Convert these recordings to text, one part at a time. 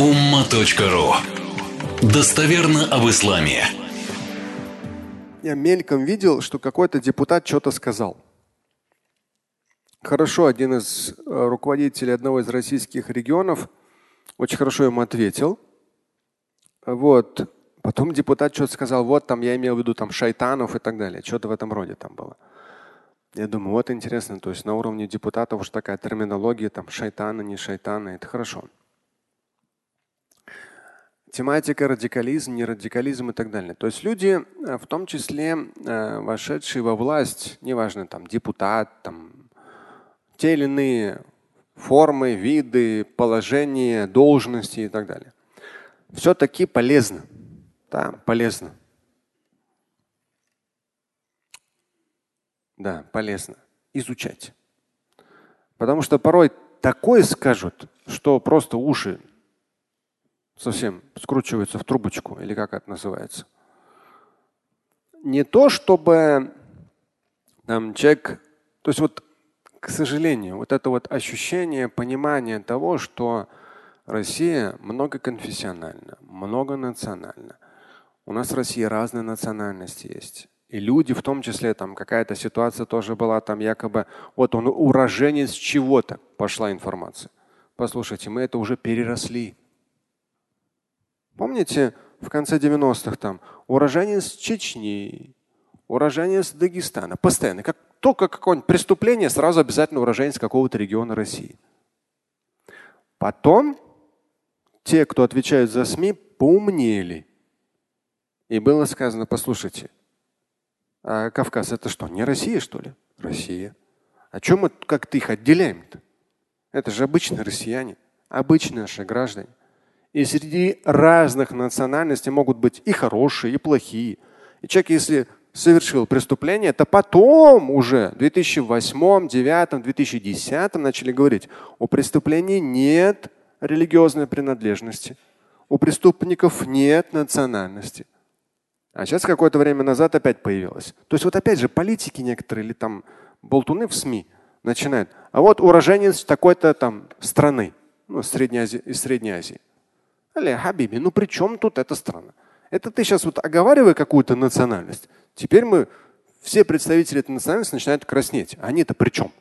umma.ru Достоверно об исламе. Я мельком видел, что какой-то депутат что-то сказал. Хорошо, один из э, руководителей одного из российских регионов очень хорошо ему ответил. Вот. Потом депутат что-то сказал, вот там я имел в виду там шайтанов и так далее. Что-то в этом роде там было. Я думаю, вот интересно, то есть на уровне депутатов уж такая терминология, там шайтаны, не шайтаны, это хорошо. Тематика радикализм, не радикализм и так далее. То есть люди, э, в том числе э, вошедшие во власть, неважно, там депутат, там те или иные формы, виды, положения, должности и так далее. Все-таки полезно. Да, полезно. Да, полезно изучать. Потому что порой такое скажут, что просто уши совсем скручиваются в трубочку, или как это называется. Не то, чтобы там человек, то есть вот, к сожалению, вот это вот ощущение, понимание того, что Россия многоконфессиональна, многонациональна. У нас в России разные национальности есть. И люди, в том числе, там какая-то ситуация тоже была, там якобы, вот он уроженец чего-то, пошла информация. Послушайте, мы это уже переросли. Помните, в конце 90-х там уроженец Чечни, уроженец Дагестана. Постоянно. Как только какое-нибудь преступление, сразу обязательно уроженец какого-то региона России. Потом те, кто отвечают за СМИ, поумнели. И было сказано, послушайте, а Кавказ это что, не Россия, что ли? Россия. А чем мы как-то их отделяем-то? Это же обычные россияне, обычные наши граждане. И среди разных национальностей могут быть и хорошие, и плохие. И человек, если совершил преступление, то потом уже в 2008, 2009, 2010 начали говорить, у преступлений нет религиозной принадлежности, у преступников нет национальности. А сейчас какое-то время назад опять появилось. То есть вот опять же политики некоторые или там болтуны в СМИ начинают. А вот уроженец такой-то там страны, ну, Средней Азии, из Средней Азии. Аля, Хабиби, ну при чем тут эта страна? Это ты сейчас вот оговаривай какую-то национальность. Теперь мы, все представители этой национальности начинают краснеть. Они-то при чем?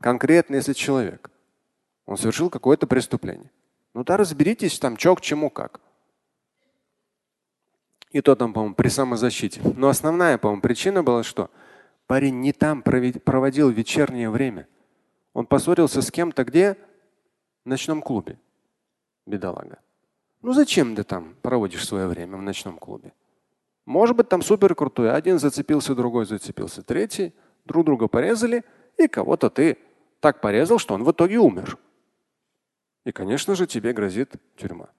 Конкретно, если человек, он совершил какое-то преступление. Ну да, разберитесь там, что к чему, как. И то там, по-моему, при самозащите. Но основная, по-моему, причина была что? Парень не там проводил вечернее время. Он поссорился с кем-то где? В ночном клубе. Бедолага. Ну зачем ты там проводишь свое время в ночном клубе? Может быть, там супер крутой. Один зацепился, другой зацепился, третий. Друг друга порезали, и кого-то ты так порезал, что он в итоге умер. И, конечно же, тебе грозит тюрьма.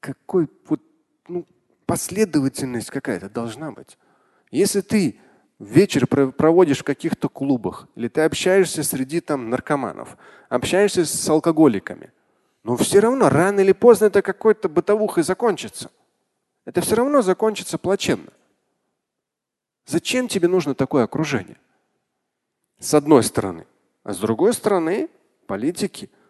Какой вот, ну, последовательность какая-то должна быть. Если ты вечер проводишь в каких-то клубах, или ты общаешься среди там наркоманов, общаешься с алкоголиками, но все равно рано или поздно это какой-то бытовухой закончится. Это все равно закончится плачевно. Зачем тебе нужно такое окружение? С одной стороны. А с другой стороны, политики –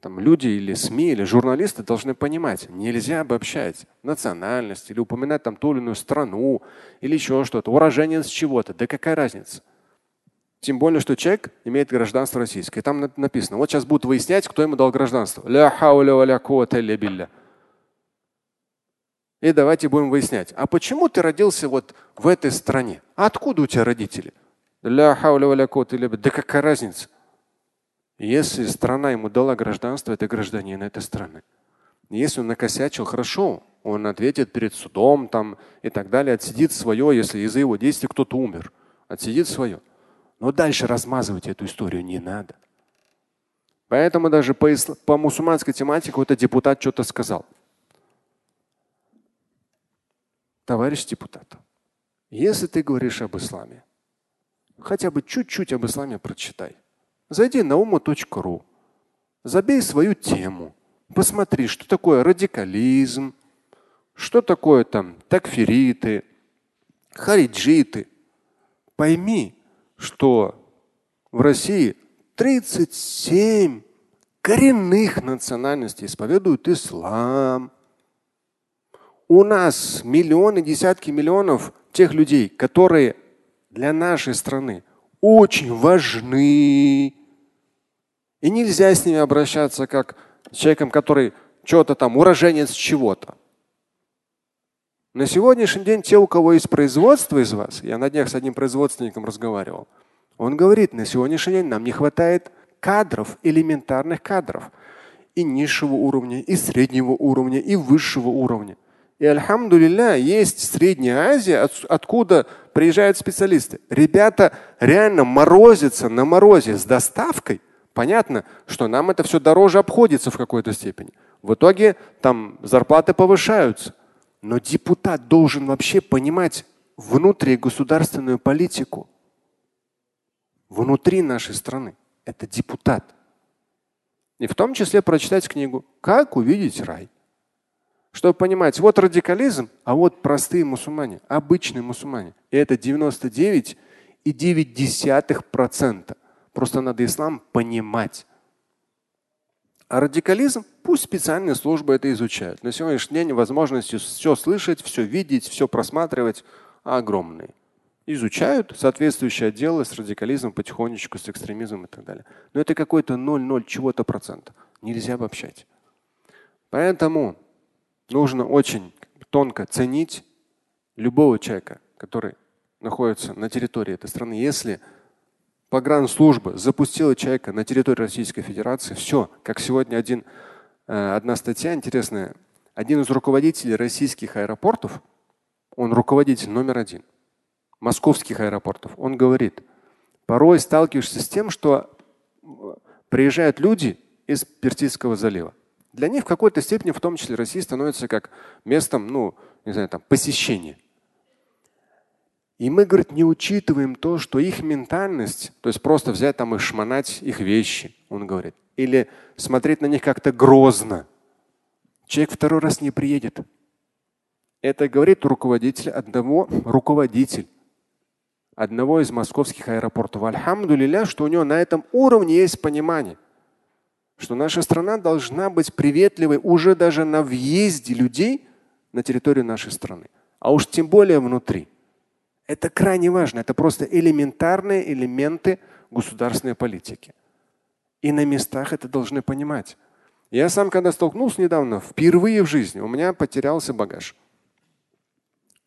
там люди или СМИ, или журналисты должны понимать, нельзя обобщать национальность или упоминать там ту или иную страну или еще что-то, уроженец чего-то. Да какая разница? Тем более, что человек имеет гражданство российское. Там написано, вот сейчас будут выяснять, кто ему дал гражданство. И давайте будем выяснять, а почему ты родился вот в этой стране? А откуда у тебя родители? Да какая разница? Если страна ему дала гражданство, это гражданин этой страны. Если он накосячил, хорошо, он ответит перед судом там, и так далее, отсидит свое, если из-за его действий кто-то умер. Отсидит свое. Но дальше размазывать эту историю не надо. Поэтому даже по, по мусульманской тематике какой-то депутат что-то сказал. Товарищ депутат, если ты говоришь об исламе, хотя бы чуть-чуть об исламе прочитай. Зайди на ума.ру, забей свою тему, посмотри, что такое радикализм, что такое там такфириты, хариджиты. Пойми, что в России 37 коренных национальностей исповедуют ислам. У нас миллионы, десятки миллионов тех людей, которые для нашей страны очень важны. И нельзя с ними обращаться как с человеком, который что-то там, уроженец чего-то. На сегодняшний день те, у кого есть производство из вас, я на днях с одним производственником разговаривал, он говорит, на сегодняшний день нам не хватает кадров, элементарных кадров. И низшего уровня, и среднего уровня, и высшего уровня. И альхамдулилля, есть Средняя Азия, от, откуда приезжают специалисты. Ребята реально морозятся на морозе с доставкой. Понятно, что нам это все дороже обходится в какой-то степени. В итоге там зарплаты повышаются. Но депутат должен вообще понимать внутригосударственную политику внутри нашей страны. Это депутат. И в том числе прочитать книгу «Как увидеть рай». Чтобы понимать, вот радикализм, а вот простые мусульмане, обычные мусульмане. И это 99,9%. Просто надо ислам понимать. А радикализм, пусть специальные службы это изучают. На сегодняшний день возможности все слышать, все видеть, все просматривать огромные. Изучают соответствующие отделы с радикализмом потихонечку, с экстремизмом и так далее. Но это какой-то 0,0 чего-то процента. Нельзя обобщать. Поэтому нужно очень тонко ценить любого человека, который находится на территории этой страны. Если погранслужба запустила человека на территории Российской Федерации, все, как сегодня один, э, одна статья интересная. Один из руководителей российских аэропортов, он руководитель номер один московских аэропортов, он говорит, порой сталкиваешься с тем, что э, приезжают люди из Персидского залива. Для них в какой-то степени, в том числе Россия, становится как местом, ну, не знаю, там, посещения. И мы, говорит, не учитываем то, что их ментальность, то есть просто взять там и шмонать их вещи, он говорит, или смотреть на них как-то грозно. Человек второй раз не приедет. Это говорит руководитель одного, руководитель одного из московских аэропортов. Альхамдулилля, что у него на этом уровне есть понимание, что наша страна должна быть приветливой уже даже на въезде людей на территорию нашей страны, а уж тем более внутри. Это крайне важно. Это просто элементарные элементы государственной политики. И на местах это должны понимать. Я сам, когда столкнулся недавно, впервые в жизни у меня потерялся багаж.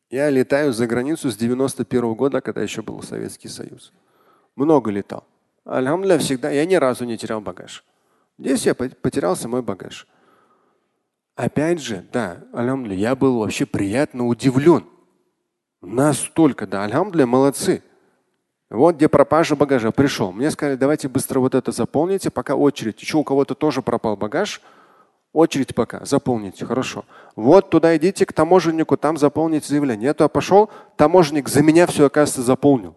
Я летаю за границу с 91 -го года, когда еще был Советский Союз. Много летал. Альхамдулillah, всегда. Я ни разу не терял багаж. Здесь я потерялся мой багаж. Опять же, да, альхамдулillah, я был вообще приятно удивлен. Настолько, да, альхамдулillah, молодцы. Вот где пропажа багажа. Пришел. Мне сказали, давайте быстро вот это заполните, пока очередь. Еще у кого-то тоже пропал багаж. Очередь пока. Заполните. Хорошо. Вот туда идите к таможеннику, там заполните заявление. Я туда пошел, таможенник за меня все, оказывается, заполнил.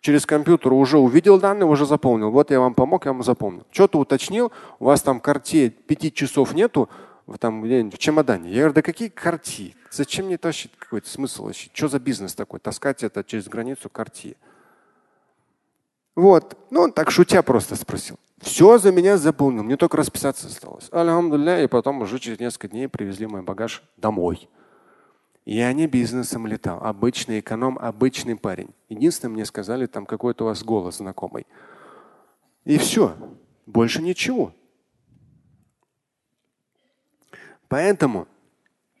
Через компьютер уже увидел данные, уже заполнил. Вот я вам помог, я вам заполнил. Что-то уточнил, у вас там карте пяти часов нету, там в чемодане. Я говорю, да какие карти? Зачем мне тащить какой-то смысл вообще? Что за бизнес такой? Таскать это через границу карти. Вот. Ну, он так шутя просто спросил. Все за меня заполнил. Мне только расписаться осталось. Альхамдулля. И потом уже через несколько дней привезли мой багаж домой. Я не бизнесом летал. Обычный эконом, обычный парень. Единственное, мне сказали, там какой-то у вас голос знакомый. И все. Больше ничего. Поэтому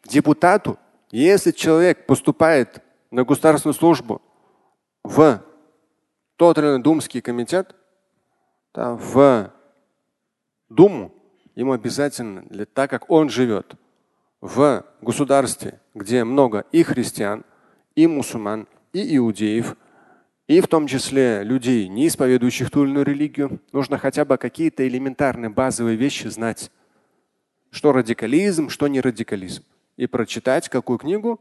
депутату, если человек поступает на государственную службу в тот или иной думский комитет, да, в Думу, ему обязательно, для, так как он живет в государстве, где много и христиан, и мусульман, и иудеев, и в том числе людей, не исповедующих ту или иную религию, нужно хотя бы какие-то элементарные базовые вещи знать. Что радикализм, что не радикализм. И прочитать какую книгу?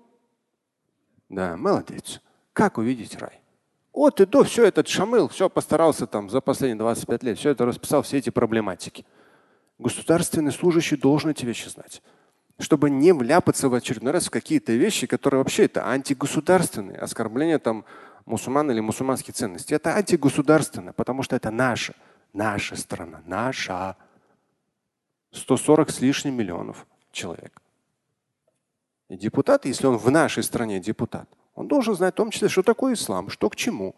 Да, молодец. Как увидеть рай? От и до все этот шамыл, все постарался там за последние 25 лет, все это расписал, все эти проблематики. Государственный служащий должен эти вещи знать, чтобы не вляпаться в очередной раз в какие-то вещи, которые вообще это антигосударственные, оскорбление там мусульман или мусульманские ценности. Это антигосударственное, потому что это наша, наша страна, наша. 140 с лишним миллионов человек. Депутат, если он в нашей стране депутат, он должен знать в том числе, что такое ислам, что к чему.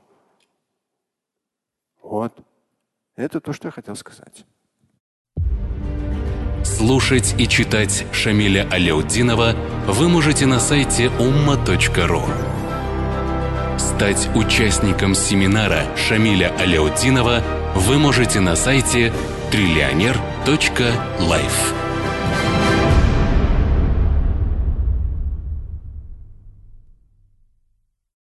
Вот. Это то, что я хотел сказать. Слушать и читать Шамиля Аляутдинова вы можете на сайте umma.ru. Стать участником семинара Шамиля Аляутдинова вы можете на сайте триллионер.life.